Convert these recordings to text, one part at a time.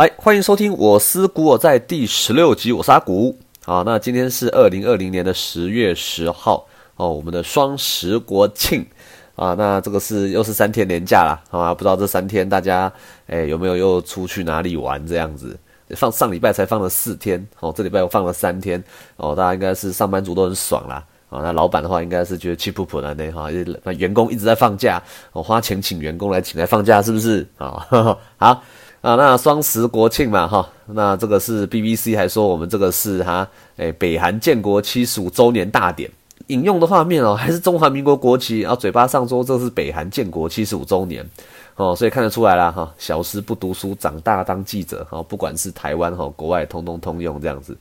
来，欢迎收听我思古我在第十六集，我是阿古。好，那今天是二零二零年的十月十号哦，我们的双十国庆啊，那这个是又是三天年假啦啊，不知道这三天大家哎有没有又出去哪里玩这样子？放上礼拜才放了四天哦，这礼拜又放了三天哦，大家应该是上班族都很爽啦啊，那老板的话应该是觉得气噗噗的那哈，那员工一直在放假，我花钱请员工来请来放假是不是啊？好。啊，那双十国庆嘛，哈，那这个是 BBC 还说我们这个是哈，诶，北韩建国七十五周年大典，引用的画面哦，还是中华民国国旗，然后嘴巴上说这是北韩建国七十五周年，哦，所以看得出来了哈，小时不读书，长大当记者，哈，不管是台湾哈，国外通通通用这样子，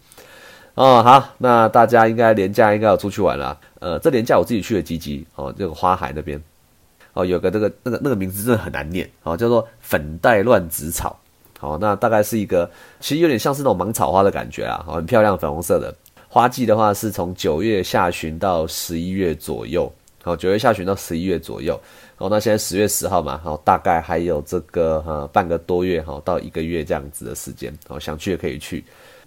哦，好，那大家应该年假应该要出去玩了，呃，这年假我自己去了吉吉，哦，这个花海那边。哦，有个这个那个那个名字真的很难念，哦，叫做粉黛乱子草，好，那大概是一个其实有点像是那种芒草花的感觉啊，很漂亮，粉红色的。花季的话是从九月下旬到十一月左右，好，九月下旬到十一月左右，好，那现在十月十号嘛，好，大概还有这个哈半个多月哈到一个月这样子的时间，哦，想去也可以去，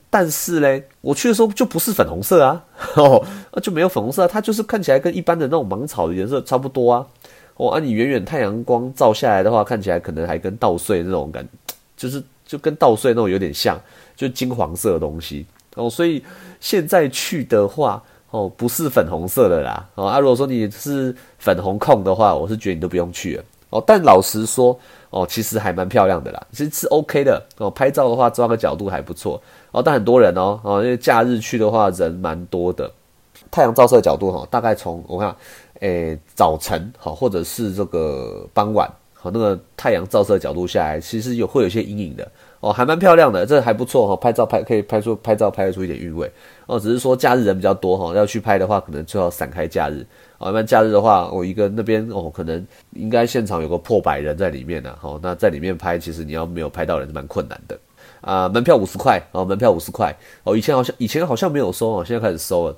但是嘞，我去的时候就不是粉红色啊，哦，就没有粉红色，它就是看起来跟一般的那种芒草的颜色差不多啊。哦，啊，你远远太阳光照下来的话，看起来可能还跟稻穗那种感，就是就跟稻穗那种有点像，就金黄色的东西哦。所以现在去的话，哦，不是粉红色的啦。哦，啊，如果说你是粉红控的话，我是觉得你都不用去了。哦，但老实说，哦，其实还蛮漂亮的啦，其实是 OK 的。哦，拍照的话抓个角度还不错。哦，但很多人哦，哦，因为假日去的话人蛮多的，太阳照射角度哈，大概从我看。诶，早晨好，或者是这个傍晚好，那个太阳照射角度下来，其实有会有些阴影的哦，还蛮漂亮的，这还不错哈，拍照拍可以拍出拍照拍得出一点韵味哦，只是说假日人比较多哈，要去拍的话，可能最好散开假日哦，一般假日的话，我一个那边哦，可能应该现场有个破百人在里面呢，好，那在里面拍，其实你要没有拍到人是蛮困难的啊，门票五十块哦，门票五十块哦，以前好像以前好像没有收哦，现在开始收了。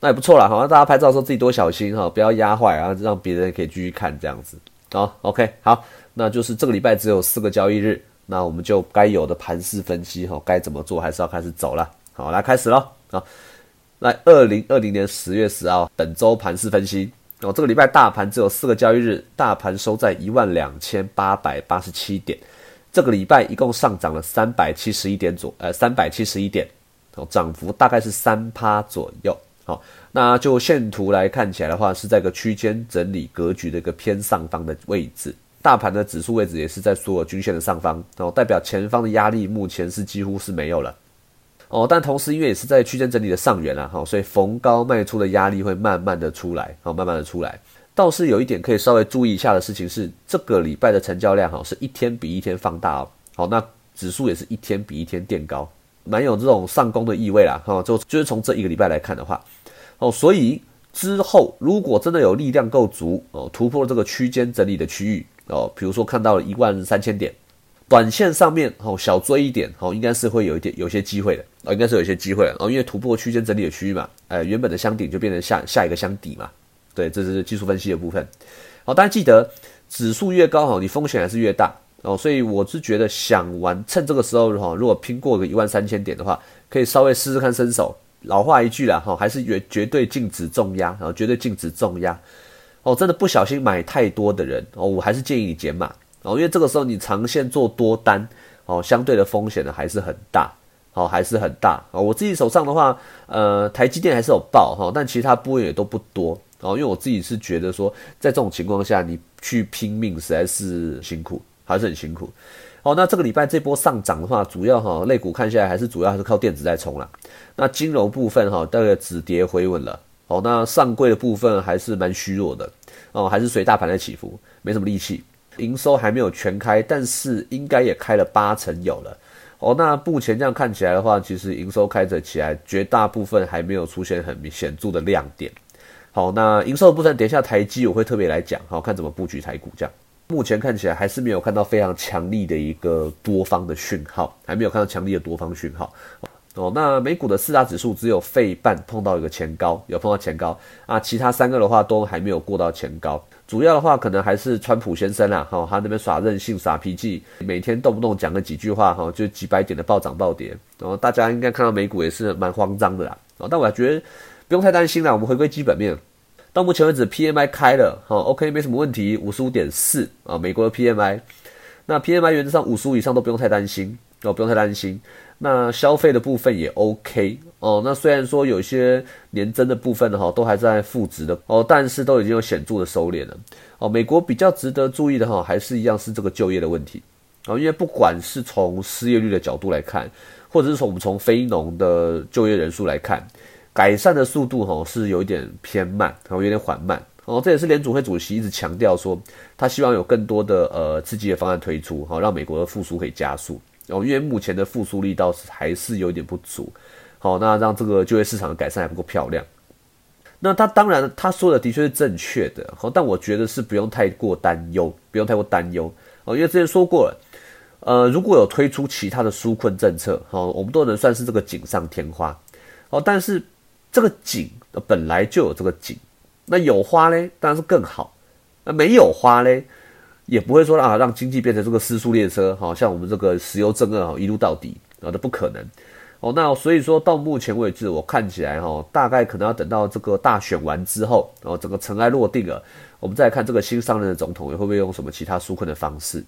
那也不错啦，好，大家拍照的时候自己多小心哈，不要压坏，然后让别人可以继续看这样子。好，OK，好，那就是这个礼拜只有四个交易日，那我们就该有的盘势分析哈，该怎么做还是要开始走了。好，来开始喽。好，来二零二零年十月十号本周盘势分析。哦，这个礼拜大盘只有四个交易日，大盘收在一万两千八百八十七点。这个礼拜一共上涨了三百七十一点左，呃，三百七十一点，哦，涨幅大概是三趴左右。好，那就线图来看起来的话，是在个区间整理格局的一个偏上方的位置，大盘的指数位置也是在所有均线的上方，哦，代表前方的压力目前是几乎是没有了，哦，但同时因为也是在区间整理的上缘啦，哈，所以逢高卖出的压力会慢慢的出来，好，慢慢的出来，倒是有一点可以稍微注意一下的事情是，这个礼拜的成交量哈是一天比一天放大哦，好，那指数也是一天比一天垫高。蛮有这种上攻的意味啦，哈，就就是从这一个礼拜来看的话，哦，所以之后如果真的有力量够足哦，突破这个区间整理的区域哦，比如说看到了一万三千点，短线上面哦小追一点哦，应该是会有一点有些机会的哦，应该是有些机会哦，因为突破区间整理的区域嘛，呃，原本的箱顶就变成下下一个箱底嘛，对，这是技术分析的部分。好，大家记得指数越高哈，你风险还是越大。哦，所以我是觉得想玩，趁这个时候哈，如果拼过个一万三千点的话，可以稍微试试看身手。老话一句啦，哈，还是绝绝对禁止重压，然后绝对禁止重压。哦，真的不小心买太多的人，哦，我还是建议你减码。哦，因为这个时候你长线做多单，哦，相对的风险呢还是很大，哦，还是很大。哦，我自己手上的话，呃，台积电还是有爆哈，但其他波也都不多。哦，因为我自己是觉得说，在这种情况下，你去拼命实在是辛苦。还是很辛苦，哦，那这个礼拜这波上涨的话，主要哈，类股看下来还是主要还是靠电子在冲了。那金融部分哈，大概止跌回稳了，哦，那上柜的部分还是蛮虚弱的，哦，还是随大盘在起伏，没什么力气。营收还没有全开，但是应该也开了八成有了，哦，那目前这样看起来的话，其实营收开着起来，绝大部分还没有出现很显著的亮点。好，那营收的部分，等一下台积我会特别来讲，好看怎么布局台股这样。目前看起来还是没有看到非常强力的一个多方的讯号，还没有看到强力的多方讯号。哦。那美股的四大指数只有费半碰到一个前高，有碰到前高啊，其他三个的话都还没有过到前高。主要的话可能还是川普先生啦，哈，他那边耍任性耍脾气，每天动不动讲个几句话，哈，就几百点的暴涨暴跌，然后大家应该看到美股也是蛮慌张的啦，啊，但我觉得不用太担心啦，我们回归基本面，到目前为止 PMI 开了，哈，OK 没什么问题，五十五点四啊，美国的 PMI，那 PMI 原则上五十五以上都不用太担心，哦，不用太担心。那消费的部分也 OK 哦，那虽然说有些年增的部分呢哈都还在负值的哦，但是都已经有显著的收敛了哦。美国比较值得注意的哈，还是一样是这个就业的问题哦，因为不管是从失业率的角度来看，或者是从我们从非农的就业人数来看，改善的速度哈是有一点偏慢，然后有点缓慢哦。这也是联储会主席一直强调说，他希望有更多的呃刺激的方案推出，好让美国的复苏可以加速。哦，因为目前的复苏力倒是还是有点不足，好，那让这个就业市场的改善还不够漂亮。那他当然他说的的确是正确的，好，但我觉得是不用太过担忧，不用太过担忧哦，因为之前说过了，呃，如果有推出其他的纾困政策，好，我们都能算是这个锦上添花，哦，但是这个景本来就有这个景，那有花嘞，当然是更好，那没有花嘞。也不会说啊，让经济变成这个失速列车，好像我们这个石油正二哈一路到底啊，这不可能哦。那所以说到目前为止，我看起来哈，大概可能要等到这个大选完之后，然后整个尘埃落定了，我们再看这个新上任的总统会不会用什么其他纾困的方式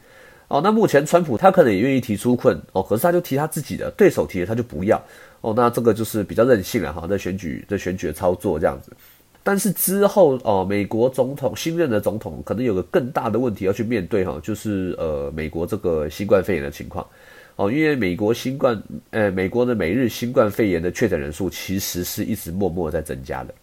哦。那目前川普他可能也愿意提纾困哦，可是他就提他自己的对手提的他就不要哦。那这个就是比较任性了哈，在选举在选举的操作这样子。但是之后哦，美国总统新任的总统可能有个更大的问题要去面对哈，就是呃美国这个新冠肺炎的情况哦，因为美国新冠呃美国的每日新冠肺炎的确诊人数其实是一直默默在增加的，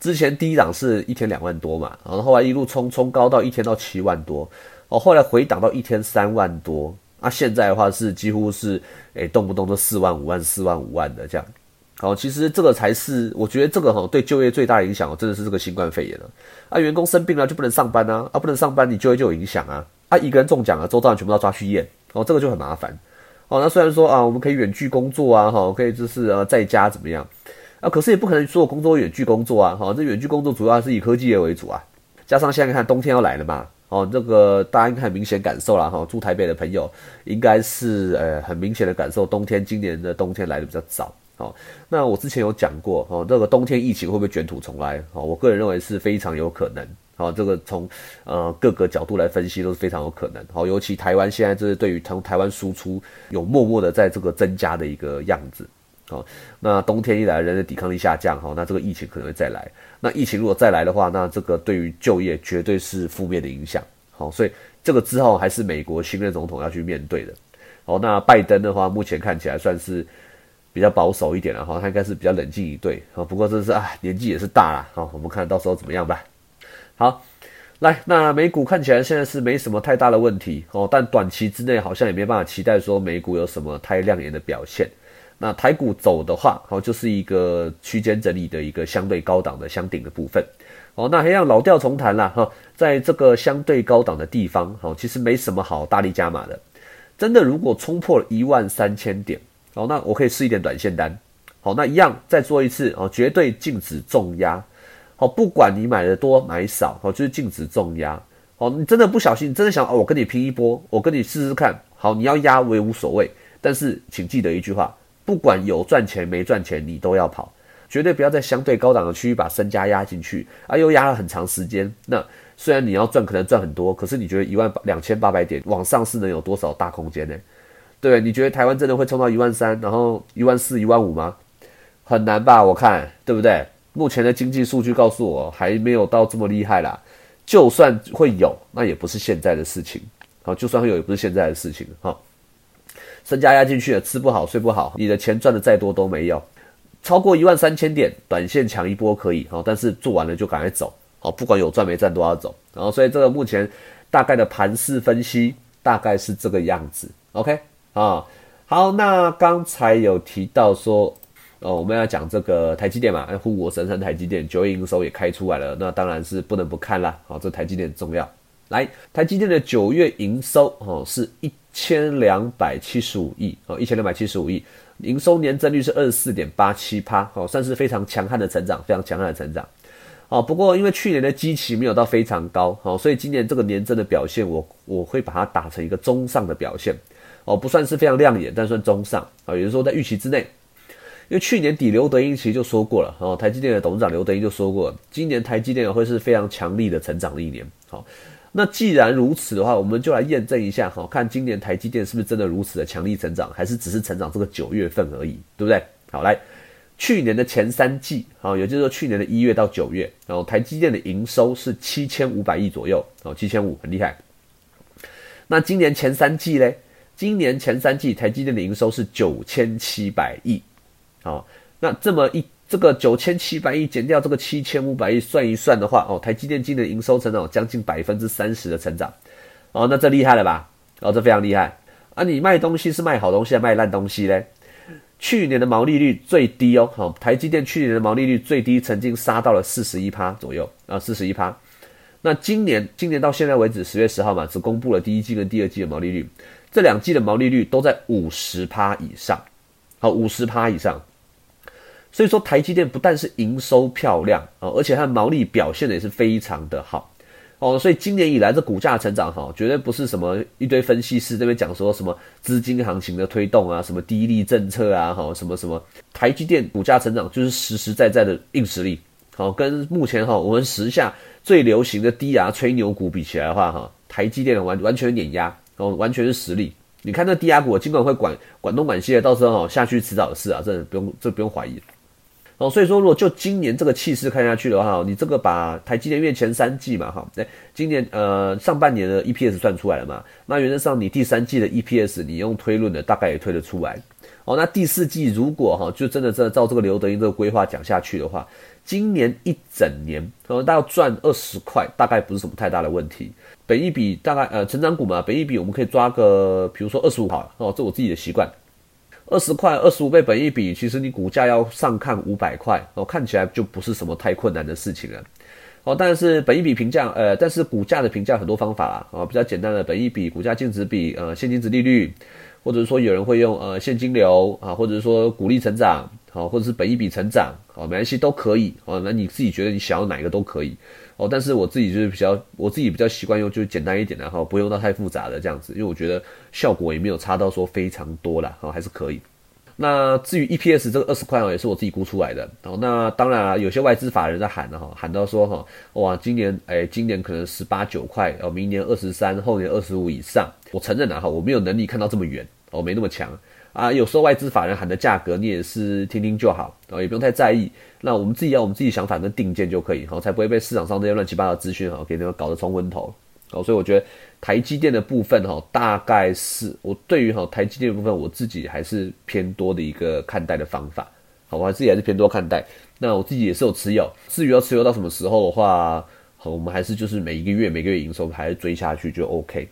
之前第一档是一天两万多嘛，然后后来一路冲冲高到一天到七万多哦，后来回档到一天三万多，那现在的话是几乎是诶动不动都四万五万四万五万的这样。好，其实这个才是我觉得这个哈对就业最大的影响哦，真的是这个新冠肺炎了。啊，员工生病了就不能上班啊，啊不能上班你就业就有影响啊。啊，一个人中奖了，周遭人全部都抓去验，哦，这个就很麻烦。哦，那虽然说啊，我们可以远距工作啊，哈，可以就是呃在家怎么样，啊，可是也不可能所有工作远距工作啊，哈，这远距工作主要还是以科技业为主啊。加上现在看冬天要来了嘛，哦，这个大家应该很明显感受了哈，住台北的朋友应该是呃很明显的感受，冬天今年的冬天来的比较早。好，那我之前有讲过，哦，这个冬天疫情会不会卷土重来？哦，我个人认为是非常有可能。好，这个从呃各个角度来分析都是非常有可能。好，尤其台湾现在这是对于从台湾输出有默默的在这个增加的一个样子。好，那冬天一来，人的抵抗力下降，哈，那这个疫情可能会再来。那疫情如果再来的话，那这个对于就业绝对是负面的影响。好，所以这个之后还是美国新任总统要去面对的。好，那拜登的话，目前看起来算是。比较保守一点了哈，他应该是比较冷静一对啊。不过这是啊，年纪也是大了哈，我们看到时候怎么样吧。好，来，那美股看起来现在是没什么太大的问题哦，但短期之内好像也没办法期待说美股有什么太亮眼的表现。那台股走的话，好就是一个区间整理的一个相对高档的相顶的部分哦。那还要老调重弹了哈，在这个相对高档的地方，好其实没什么好大力加码的。真的，如果冲破了一万三千点。好，那我可以试一点短线单。好，那一样再做一次哦，绝对禁止重压。好，不管你买的多买少，好，就是禁止重压。好，你真的不小心，真的想哦，我跟你拼一波，我跟你试试看。好，你要压我也无所谓，但是请记得一句话：不管有赚钱没赚钱，你都要跑，绝对不要在相对高档的区域把身家压进去，啊，又压了很长时间。那虽然你要赚，可能赚很多，可是你觉得一万两千八百点往上是能有多少大空间呢？对，你觉得台湾真的会冲到一万三，然后一万四、一万五吗？很难吧？我看，对不对？目前的经济数据告诉我，还没有到这么厉害啦。就算会有，那也不是现在的事情。好，就算会有，也不是现在的事情。哈，身家压进去了，吃不好，睡不好，你的钱赚的再多都没有。超过一万三千点，短线抢一波可以，好，但是做完了就赶快走。好，不管有赚没赚都要走。然后，所以这个目前大概的盘势分析大概是这个样子。OK。啊，好，那刚才有提到说，哦，我们要讲这个台积电嘛，护国神山台积电九月营收也开出来了，那当然是不能不看啦。好，这台积电重要。来，台积电的九月营收哦是一千两百七十五亿哦，一千两百七十五亿，营收年增率是二十四点八七趴，哦，算是非常强悍的成长，非常强悍的成长。哦，不过因为去年的基期没有到非常高，哦，所以今年这个年增的表现，我我会把它打成一个中上的表现，哦，不算是非常亮眼，但算中上，啊，也就是说在预期之内。因为去年底刘德英其实就说过了，哦，台积电的董事长刘德英就说过，今年台积电会是非常强力的成长的一年。好，那既然如此的话，我们就来验证一下，哈，看今年台积电是不是真的如此的强力成长，还是只是成长这个九月份而已，对不对？好，来，去年的前三季，啊，也就是说去年的一月到九月，然后台积电的营收是七千五百亿左右，哦，七千五很厉害。那今年前三季嘞，今年前三季台积电的营收是九千七百亿。好，那这么一这个九千七百亿减掉这个七千五百亿，算一算的话，哦，台积电今年营收成长将近百分之三十的成长，哦，那这厉害了吧？哦，这非常厉害啊！你卖东西是卖好东西，还是卖烂东西嘞？去年的毛利率最低哦，好，台积电去年的毛利率最低，曾经杀到了四十一趴左右啊，四十一趴。那今年今年到现在为止，十月十号嘛，只公布了第一季跟第二季的毛利率，这两季的毛利率都在五十趴以上，好，五十趴以上。所以说，台积电不但是营收漂亮啊，而且它的毛利表现的也是非常的好哦。所以今年以来这股价成长哈，绝对不是什么一堆分析师这边讲说什么资金行情的推动啊，什么低利政策啊，哈，什么什么台积电股价成长就是实实在在的硬实力。好，跟目前哈我们时下最流行的低压吹牛股比起来的话哈，台积电完完全碾压哦，完全是实力。你看那低压股，尽管会管管东管西的，到时候哈下去迟早的事啊，这不用这不用怀疑。哦，所以说，如果就今年这个气势看下去的话，你这个把台积电月前三季嘛，哈，哎，今年呃上半年的 EPS 算出来了嘛？那原则上你第三季的 EPS 你用推论的，大概也推得出来。哦，那第四季如果哈就真的真的照这个刘德英这个规划讲下去的话，今年一整年哦，大概赚二十块，大概不是什么太大的问题。本一比大概呃成长股嘛，本一比我们可以抓个，比如说二十五好了，哦，这我自己的习惯。二十块，二十五倍本一比，其实你股价要上看五百块，哦，看起来就不是什么太困难的事情了，哦，但是本一比评价，呃，但是股价的评价很多方法啊，比较简单的本一比、股价净值比、呃，现金值利率，或者说有人会用呃现金流啊，或者是说股利成长，好，或者是本一笔成长，好，没关系都可以，哦，那你自己觉得你想要哪一个都可以。哦，但是我自己就是比较，我自己比较习惯用就是简单一点的哈，不用到太复杂的这样子，因为我觉得效果也没有差到说非常多啦，哦，还是可以。那至于 EPS 这个二十块哦，也是我自己估出来的。哦，那当然啊，有些外资法人在喊的哈，喊到说哈，哇，今年哎，今年可能十八九块，哦，明年二十三，后年二十五以上。我承认啊哈，我没有能力看到这么远，哦，没那么强啊。有时候外资法人喊的价格，你也是听听就好，哦，也不用太在意。那我们自己要我们自己想法跟定见就可以，好，才不会被市场上这些乱七八糟资讯哈给那个搞得冲昏头。哦，所以我觉得台积电的部分哈，大概是我对于哈台积电的部分，我自己还是偏多的一个看待的方法。好，我自己还是偏多看待。那我自己也是有持有，至于要持有到什么时候的话，好，我们还是就是每一个月每个月营收还是追下去就 OK。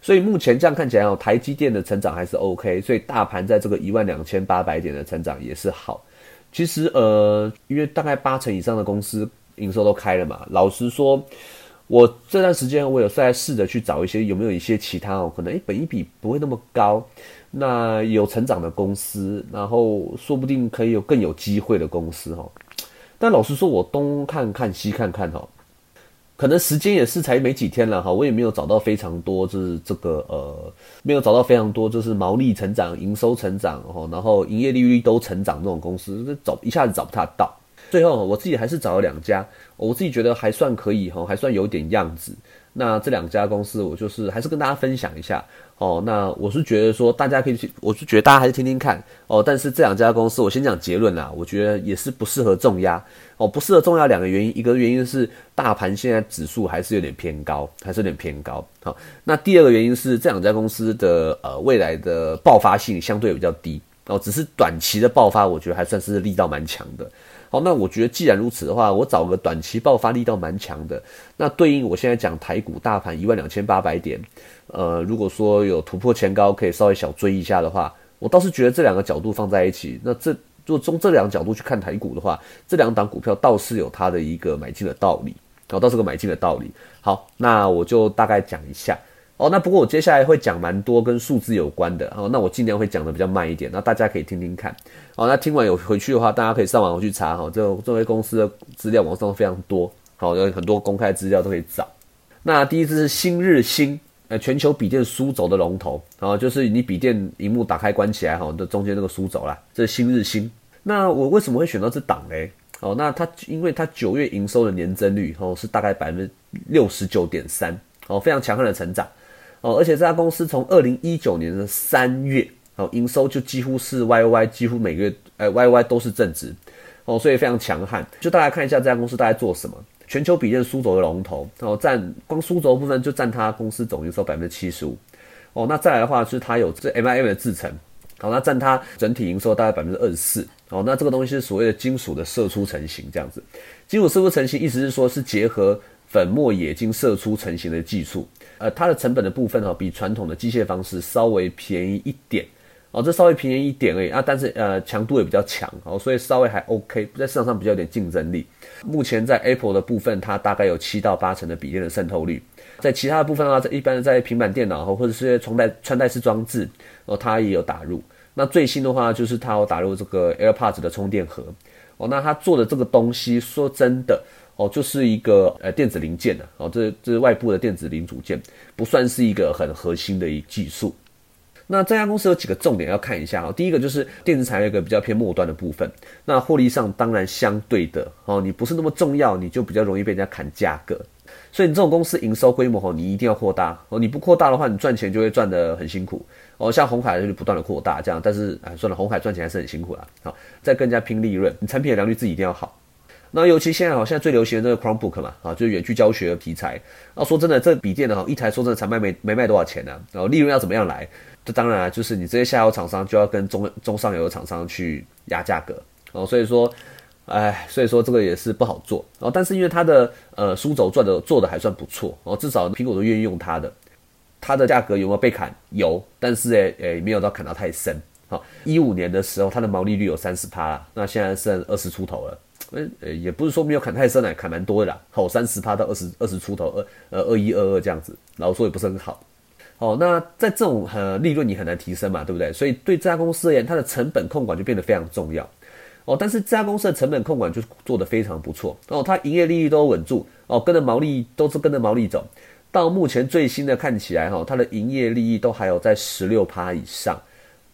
所以目前这样看起来哦，台积电的成长还是 OK，所以大盘在这个一万两千八百点的成长也是好。其实呃，因为大概八成以上的公司营收都开了嘛，老实说。我这段时间我有在试着去找一些有没有一些其他哦，可能诶本一比不会那么高，那有成长的公司，然后说不定可以有更有机会的公司哈。但老实说，我东看看西看看哈，可能时间也是才没几天了哈，我也没有找到非常多就是这个呃，没有找到非常多就是毛利成长、营收成长哈，然后营业利率都成长这种公司，找一下子找不太到。最后，我自己还是找了两家，我自己觉得还算可以哈，还算有点样子。那这两家公司，我就是还是跟大家分享一下哦。那我是觉得说，大家可以去，我是觉得大家还是听听看哦。但是这两家公司，我先讲结论啦，我觉得也是不适合重压哦，不适合重压两个原因，一个原因是大盘现在指数还是有点偏高，还是有点偏高。好，那第二个原因是这两家公司的呃未来的爆发性相对比较低哦，只是短期的爆发，我觉得还算是力道蛮强的。好，那我觉得既然如此的话，我找个短期爆发力倒蛮强的，那对应我现在讲台股大盘一万两千八百点，呃，如果说有突破前高，可以稍微小追一下的话，我倒是觉得这两个角度放在一起，那这如果从这两个角度去看台股的话，这两档股票倒是有它的一个买进的道理，然后倒是个买进的道理。好，那我就大概讲一下。哦，那不过我接下来会讲蛮多跟数字有关的哦，那我尽量会讲的比较慢一点，那大家可以听听看。哦，那听完有回去的话，大家可以上网去查哈，这这位公司的资料网上非常多，好有很多公开资料都可以找。那第一支是新日新，呃，全球笔电书轴的龙头，然后就是你笔电荧幕打开关起来哈，的中间那个书轴啦，这是新日新。那我为什么会选到这档嘞？哦，那它因为它九月营收的年增率哦是大概百分之六十九点三，哦，非常强悍的成长。哦，而且这家公司从二零一九年的三月，哦，营收就几乎是 Y Y，几乎每个月，呃，Y Y 都是正值，哦，所以非常强悍。就大家看一下这家公司大概做什么，全球笔电书轴的龙头，哦，占光书轴部分就占它公司总营收百分之七十五，哦，那再来的话是它有这 M I M 的制程，好，那占它整体营收大概百分之二十四，哦，那这个东西是所谓的金属的射出成型这样子，金属射出成型意思是说是结合粉末冶金射出成型的技术。呃，它的成本的部分哈，比传统的机械方式稍微便宜一点哦，这稍微便宜一点而已啊，但是呃强度也比较强哦，所以稍微还 OK，在市场上比较有点竞争力。目前在 Apple 的部分，它大概有七到八成的比例的渗透率，在其他的部分的话，在一般在平板电脑或者是穿戴穿戴式装置哦，它也有打入。那最新的话就是它有打入这个 AirPods 的充电盒哦，那它做的这个东西，说真的。哦，就是一个呃电子零件的哦，这这是外部的电子零组件，不算是一个很核心的一技术。那这家公司有几个重点要看一下哦，第一个就是电子产业一个比较偏末端的部分，那获利上当然相对的哦，你不是那么重要，你就比较容易被人家砍价格。所以你这种公司营收规模哦，你一定要扩大哦，你不扩大的话，你赚钱就会赚得很辛苦哦。像红海就是不断的扩大这样，但是哎，算了，红海赚钱还是很辛苦啦。好，再更加拼利润，你产品的良率自己一定要好。那尤其现在好像最流行的这个 Chromebook 嘛，啊，就是远距教学的题材。那说真的，这笔电呢，一台说真的才卖没没卖多少钱呢，然后利润要怎么样来？这当然啊，就是你这些下游厂商就要跟中中上游的厂商去压价格哦。所以说，哎，所以说这个也是不好做哦。但是因为它的呃书轴赚的做的还算不错哦，至少苹果都愿意用它的。它的价格有没有被砍？有，但是诶诶没有到砍到太深。好，一五年的时候它的毛利率有三十趴，那现在剩二十出头了。呃，也不是说没有砍太深了，砍蛮多的啦。好，三十趴到二十二十出头，二呃二一二二这样子，然后说也不是很好。哦，那在这种呃利润你很难提升嘛，对不对？所以对这家公司而言，它的成本控管就变得非常重要。哦，但是这家公司的成本控管就做得非常不错。哦，它营业利益都稳住，哦，跟着毛利都是跟着毛利走。到目前最新的看起来哈，它的营业利益都还有在十六趴以上。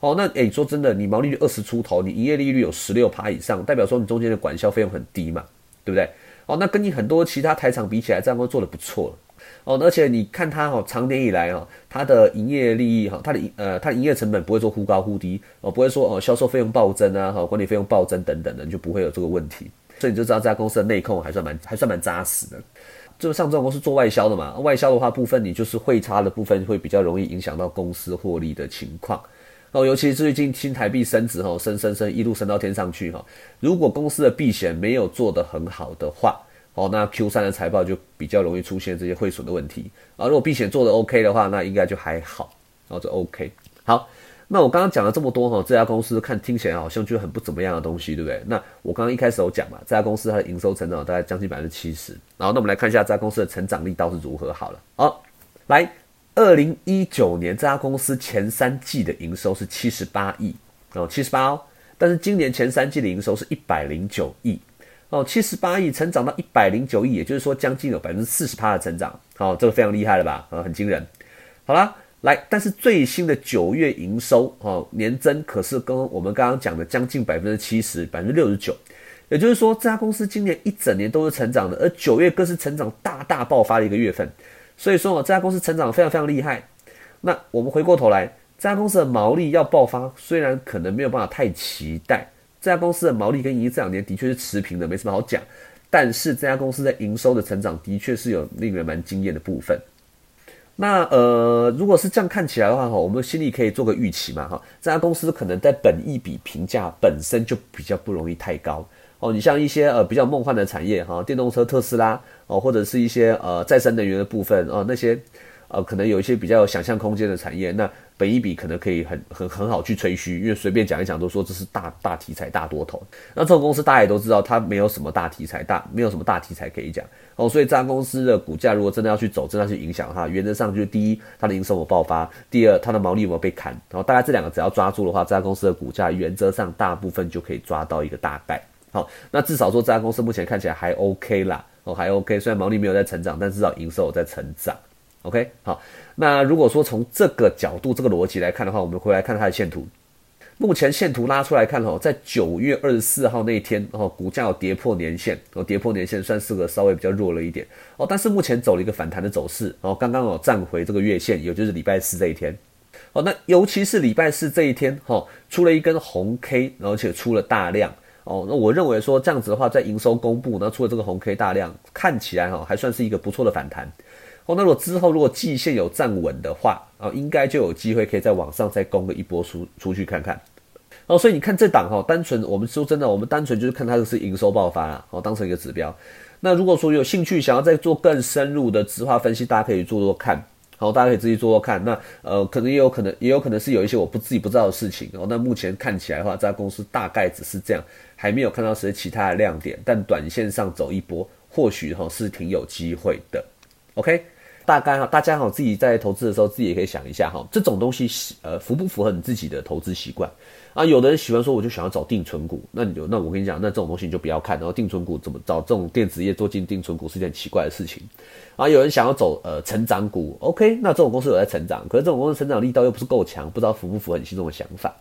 哦，那诶，说真的，你毛利率二十出头，你营业利率有十六趴以上，代表说你中间的管销费用很低嘛，对不对？哦，那跟你很多其他台厂比起来，这样都做的不错了。哦，而且你看它哦，长年以来哦，它的营业利益哈，它的呃，它的营业成本不会说忽高忽低哦，不会说哦，销售费用暴增啊，哈，管理费用暴增等等的，你就不会有这个问题。所以你就知道这家公司的内控还算蛮还算蛮扎实的。就像这种公司做外销的嘛，外销的话部分你就是汇差的部分会比较容易影响到公司获利的情况。哦，尤其是最近新台币升值，哈，升升升，一路升到天上去，哈。如果公司的避险没有做得很好的话，哦，那 Q 三的财报就比较容易出现这些汇损的问题。啊，如果避险做得 OK 的话，那应该就还好，然后就 OK。好，那我刚刚讲了这么多，哈，这家公司看听起来好像就很不怎么样的东西，对不对？那我刚刚一开始有讲嘛，这家公司它的营收成长大概将近百分之七十。然后，那我们来看一下这家公司的成长力道是如何好了。好，来。二零一九年这家公司前三季的营收是七十八亿哦，七十八哦，但是今年前三季的营收是一百零九亿哦，七十八亿成长到一百零九亿，也就是说将近有百分之四十趴的成长，好，这个非常厉害了吧？啊，很惊人。好啦，来，但是最新的九月营收哦，年增可是跟我们刚刚讲的将近百分之七十，百分之六十九，也就是说这家公司今年一整年都是成长的，而九月更是成长大大爆发的一个月份。所以说，这家公司成长非常非常厉害。那我们回过头来，这家公司的毛利要爆发，虽然可能没有办法太期待。这家公司的毛利跟盈利这两年的确是持平的，没什么好讲。但是这家公司在营收的成长的确是有令人蛮惊艳的部分。那呃，如果是这样看起来的话哈，我们心里可以做个预期嘛哈。这家公司可能在本益比评价本身就比较不容易太高。哦，你像一些呃比较梦幻的产业哈，电动车特斯拉哦，或者是一些呃再生能源的部分哦，那些呃，可能有一些比较有想象空间的产业，那本一比可能可以很很很好去吹嘘，因为随便讲一讲都说这是大大题材、大多头。那这种公司大家也都知道，它没有什么大题材、大没有什么大题材可以讲哦。所以这家公司的股价如果真的要去走，真的去影响它，原则上就是第一，它的营收有爆发；第二，它的毛利有没有被砍。然后大概这两个只要抓住的话，这家公司的股价原则上大部分就可以抓到一个大概。好，那至少说这家公司目前看起来还 OK 啦，哦还 OK，虽然毛利没有在成长，但至少营收有在成长。OK，好，那如果说从这个角度、这个逻辑来看的话，我们回来看它的线图。目前线图拉出来看，哈，在九月二十四号那一天，哦，股价有跌破年线，哦，跌破年线算是个稍微比较弱了一点，哦，但是目前走了一个反弹的走势，哦，刚刚有站回这个月线，也就是礼拜四这一天，哦，那尤其是礼拜四这一天，哈，出了一根红 K，而且出了大量，哦，那我认为说这样子的话，在营收公布，那出了这个红 K 大量，看起来哈，还算是一个不错的反弹。哦，那如果之后如果季线有站稳的话，啊，应该就有机会可以在网上再攻个一波出出去看看。哦，所以你看这档哈，单纯我们说真的，我们单纯就是看它的是营收爆发啦，哦，当成一个指标。那如果说有兴趣想要再做更深入的直化分析，大家可以做做看。好，大家可以自己做做看。那呃，可能也有可能，也有可能是有一些我不自己不知道的事情。哦，那目前看起来的话，这家公司大概只是这样，还没有看到谁其他的亮点。但短线上走一波，或许哈是挺有机会的。OK。大概哈，大家哈自己在投资的时候，自己也可以想一下哈，这种东西呃符不符合你自己的投资习惯啊？有的人喜欢说，我就想要找定存股，那你就那我跟你讲，那这种东西你就不要看。然后定存股怎么找这种电子业做进定存股是一件奇怪的事情啊。有人想要走呃成长股，OK，那这种公司有在成长，可是这种公司成长力道又不是够强，不知道符不符合你心中的想法。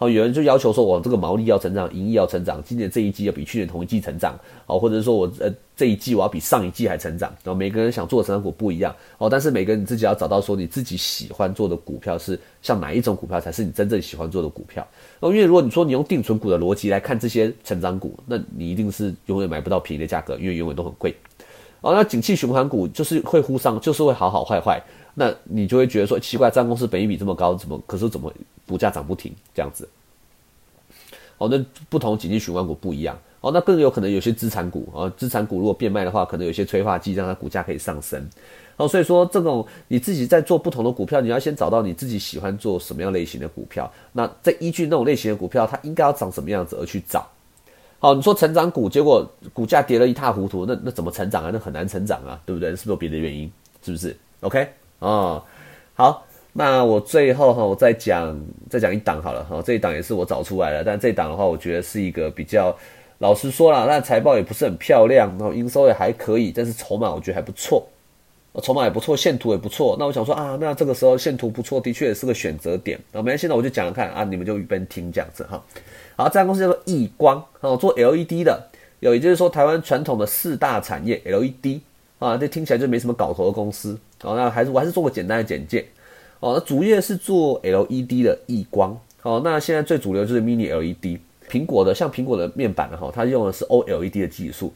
哦，有人就要求说，我这个毛利要成长，盈利要成长，今年这一季要比去年同一季成长，哦，或者是说我呃这一季我要比上一季还成长，然后每个人想做的成长股不一样，哦，但是每个人你自己要找到说你自己喜欢做的股票是像哪一种股票才是你真正喜欢做的股票，哦，因为如果你说你用定存股的逻辑来看这些成长股，那你一定是永远买不到便宜的价格，因为永远都很贵，哦，那景气循环股就是会互上，就是会好好坏坏，那你就会觉得说奇怪，占公司本益比这么高，怎么可是怎么股价涨不停这样子？哦，那不同景气循环股不一样哦，那更有可能有些资产股啊，资产股如果变卖的话，可能有些催化剂让它股价可以上升。哦，所以说这种你自己在做不同的股票，你要先找到你自己喜欢做什么样类型的股票，那再依据那种类型的股票，它应该要长什么样子而去找。好，你说成长股，结果股价跌了一塌糊涂，那那怎么成长啊？那很难成长啊，对不对？是不是有别的原因？是不是？OK，哦，好。那我最后哈，我再讲再讲一档好了哈，这一档也是我找出来的，但这一档的话，我觉得是一个比较老实说了，那财报也不是很漂亮，然后营收也还可以，但是筹码我觉得还不错，筹码也不错，线图也不错。那我想说啊，那这个时候线图不错，的确也是个选择点。那没关系，那我就讲了看啊，你们就一边听这样子哈。好，这家公司叫做易光，哦，做 LED 的，有也就是说台湾传统的四大产业 LED 啊，这听起来就没什么搞头的公司。好，那还是我还是做个简单的简介。哦，那主业是做 LED 的异光。哦，那现在最主流就是 Mini LED。苹果的像苹果的面板哈，它用的是 OLED 的技术。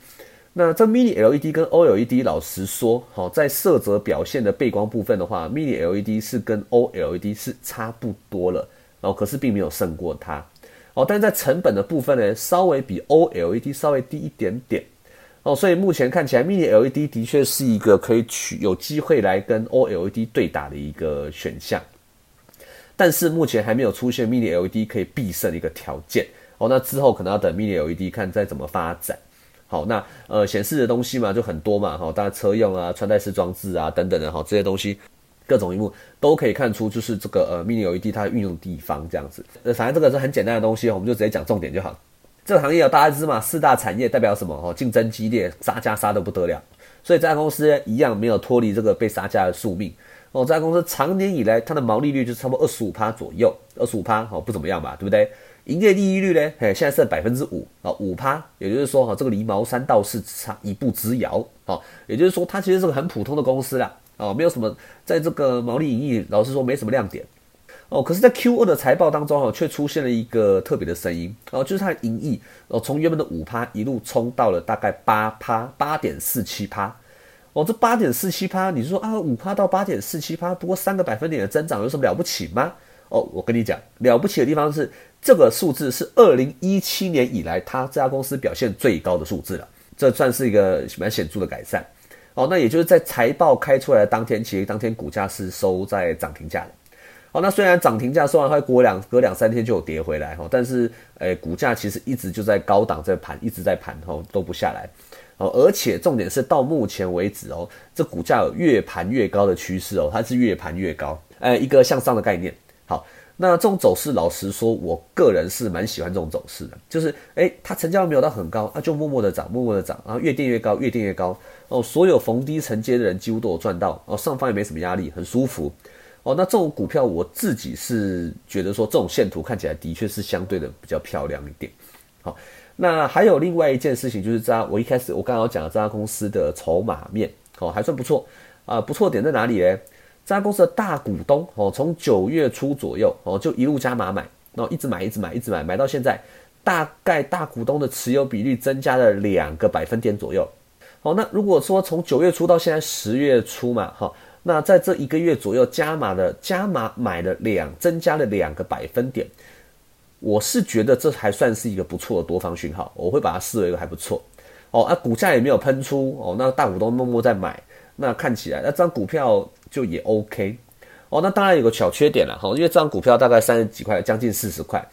那这 Mini LED 跟 OLED 老实说，好在色泽表现的背光部分的话，Mini LED 是跟 OLED 是差不多了。哦，可是并没有胜过它。哦，但是在成本的部分呢，稍微比 OLED 稍微低一点点。哦，所以目前看起来，Mini LED 的确是一个可以取有机会来跟 OLED 对打的一个选项，但是目前还没有出现 Mini LED 可以必胜的一个条件。哦，那之后可能要等 Mini LED 看再怎么发展。好，那呃显示的东西嘛就很多嘛，哈，大家车用啊、穿戴式装置啊等等的哈，这些东西各种荧幕都可以看出，就是这个呃 Mini LED 它运用的地方这样子。呃，反正这个是很简单的东西，我们就直接讲重点就好。这个行业有大家知嘛？四大产业代表什么？哦，竞争激烈，杀价杀得不得了。所以这家公司一样没有脱离这个被杀价的宿命。哦，这家公司长年以来它的毛利率就差不多二十五趴左右，二十五趴哦不怎么样吧，对不对？营业利益率呢？嘿，现在是百分之五啊，五趴，也就是说哈，这个离毛三到四差一步之遥啊。也就是说，它其实是个很普通的公司啦，啊，没有什么在这个毛利盈利，老实说没什么亮点。哦，可是，在 Q 二的财报当中，哈，却出现了一个特别的声音，哦，就是它的盈利，哦，从原本的五趴一路冲到了大概八趴，八点四七趴，哦，这八点四七趴，你说啊，五趴到八点四七趴，不过三个百分点的增长，有什么了不起吗？哦，我跟你讲，了不起的地方是，这个数字是二零一七年以来，它这家公司表现最高的数字了，这算是一个蛮显著的改善。哦，那也就是在财报开出来的当天，其实当天股价是收在涨停价的。哦，那虽然涨停价收完，会过两隔两三天就有跌回来哈，但是诶，股价其实一直就在高档在盘，一直在盘哦，都不下来。哦，而且重点是到目前为止哦，这股价有越盘越高的趋势哦，它是越盘越高，哎，一个向上的概念。好，那这种走势，老实说，我个人是蛮喜欢这种走势的，就是哎，它成交量没有到很高，它就默默的涨，默默的涨，然后越垫越高，越垫越高。哦，所有逢低承接的人几乎都有赚到，哦，上方也没什么压力，很舒服。哦，那这种股票我自己是觉得说，这种线图看起来的确是相对的比较漂亮一点。好。那还有另外一件事情，就是这家我一开始我刚刚讲的这家公司的筹码面哦还算不错啊，不错点在哪里呢？这家公司的大股东哦，从九月初左右哦就一路加码买，然后一直买一直买一直买，买到现在，大概大股东的持有比率增加了两个百分点左右。好，那如果说从九月初到现在十月初嘛，哈，那在这一个月左右加码的加码买了两增加了两个百分点。我是觉得这还算是一个不错的多方讯号，我会把它视为一个还不错哦。啊，股价也没有喷出哦，那大股东默默在买，那看起来那张股票就也 OK 哦。那当然有个小缺点了哈，因为这张股票大概三十几块，将近四十块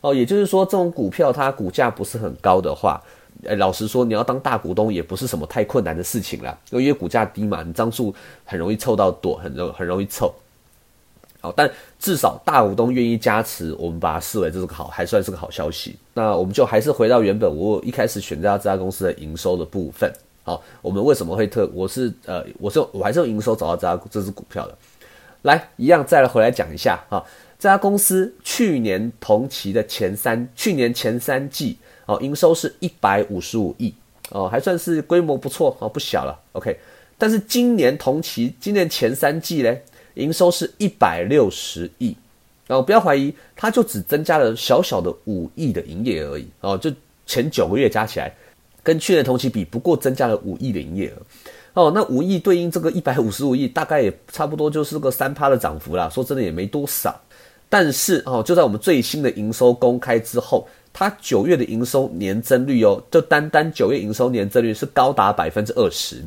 哦。也就是说，这种股票它股价不是很高的话，呃，老实说，你要当大股东也不是什么太困难的事情了，因为股价低嘛，你张数很容易凑到多，很容很容易凑。好，但至少大股东愿意加持，我们把它视为这是个好，还算是个好消息。那我们就还是回到原本我一开始选择这家公司的营收的部分。好，我们为什么会特？我是呃，我是我还是用营收找到这家这只股票的。来，一样再来回来讲一下啊，这家公司去年同期的前三，去年前三季哦，营收是一百五十五亿哦，还算是规模不错哦，不小了。OK，但是今年同期，今年前三季嘞？营收是一百六十亿，然后不要怀疑，它就只增加了小小的五亿的营业而已哦，就前九个月加起来，跟去年同期比，不过增加了五亿的营业额哦。那五亿对应这个一百五十五亿，大概也差不多就是个三趴的涨幅啦。说真的也没多少，但是哦，就在我们最新的营收公开之后，它九月的营收年增率哦，就单单九月营收年增率是高达百分之二十，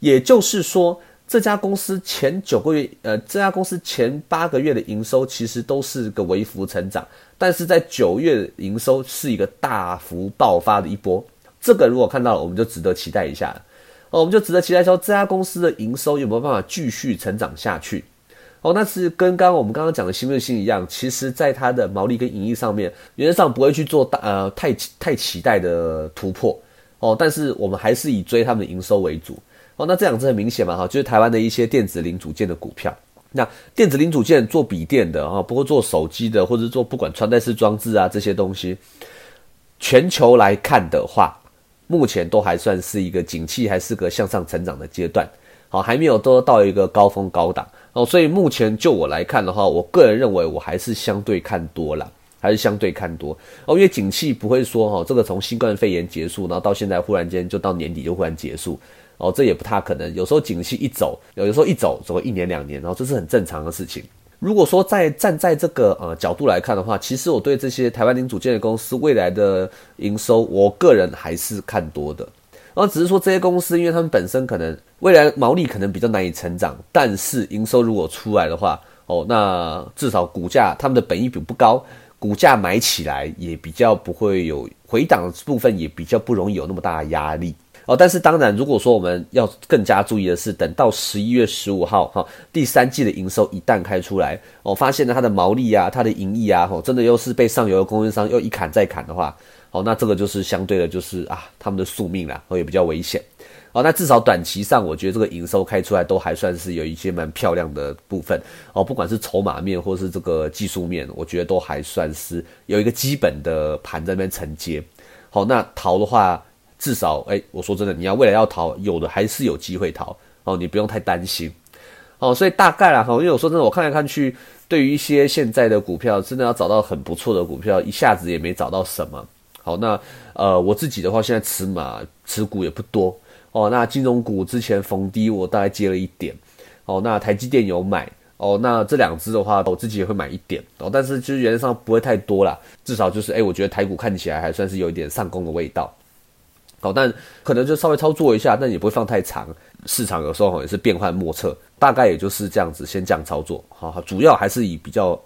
也就是说。这家公司前九个月，呃，这家公司前八个月的营收其实都是个微幅成长，但是在九月营收是一个大幅爆发的一波。这个如果看到了，我们就值得期待一下。哦，我们就值得期待说这家公司的营收有没有办法继续成长下去。哦，那是跟刚刚我们刚刚讲的新瑞星一样，其实在它的毛利跟盈利上面，原则上不会去做大呃太太期待的突破。哦，但是我们还是以追他们的营收为主。哦，那这两只很明显嘛，哈，就是台湾的一些电子零组件的股票。那电子零组件做笔电的啊，不过做手机的，或者做不管穿戴式装置啊这些东西，全球来看的话，目前都还算是一个景气，还是个向上成长的阶段。好，还没有都到一个高峰高档哦，所以目前就我来看的话，我个人认为我还是相对看多了，还是相对看多哦，因为景气不会说哈，这个从新冠肺炎结束，然后到现在忽然间就到年底就忽然结束。哦，这也不太可能。有时候景气一走，有时候一走走一年两年，然后这是很正常的事情。如果说在站在这个呃角度来看的话，其实我对这些台湾零组件的公司未来的营收，我个人还是看多的。然后只是说这些公司，因为他们本身可能未来毛利可能比较难以成长，但是营收如果出来的话，哦，那至少股价他们的本益比不高，股价买起来也比较不会有回档部分，也比较不容易有那么大的压力。哦，但是当然，如果说我们要更加注意的是，等到十一月十五号哈，第三季的营收一旦开出来，哦，发现呢它的毛利啊、它的盈利啊，哦，真的又是被上游的供应商又一砍再砍的话，哦，那这个就是相对的，就是啊，他们的宿命啦，哦，也比较危险。哦，那至少短期上，我觉得这个营收开出来都还算是有一些蛮漂亮的部分。哦，不管是筹码面或是这个技术面，我觉得都还算是有一个基本的盘在那边承接。好，那逃的话。至少，哎，我说真的，你要未来要逃，有的还是有机会逃哦，你不用太担心哦。所以大概啦哈，因为我说真的，我看来看去，对于一些现在的股票，真的要找到很不错的股票，一下子也没找到什么。好，那呃，我自己的话，现在持码持股也不多哦。那金融股之前逢低我大概接了一点哦。那台积电有买哦。那这两只的话，我自己也会买一点哦。但是就是原则上不会太多啦，至少就是哎，我觉得台股看起来还算是有一点上攻的味道。好，但可能就稍微操作一下，但也不会放太长。市场有时候也是变幻莫测，大概也就是这样子，先这样操作，好，主要还是以比较，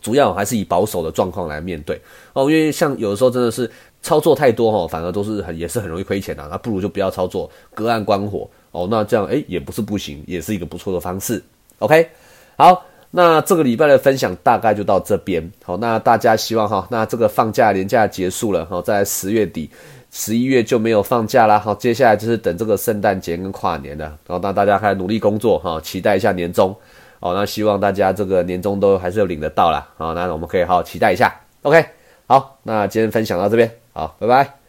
主要还是以保守的状况来面对哦，因为像有的时候真的是操作太多哈，反而都是很也是很容易亏钱的，那不如就不要操作，隔岸观火哦，那这样诶也不是不行，也是一个不错的方式，OK，好。那这个礼拜的分享大概就到这边，好，那大家希望哈，那这个放假年假结束了，好，在十月底、十一月就没有放假啦，好，接下来就是等这个圣诞节跟跨年了，然后那大家开始努力工作哈，期待一下年终，哦，那希望大家这个年终都还是有领得到啦，好，那我们可以好好期待一下，OK，好，那今天分享到这边，好，拜拜。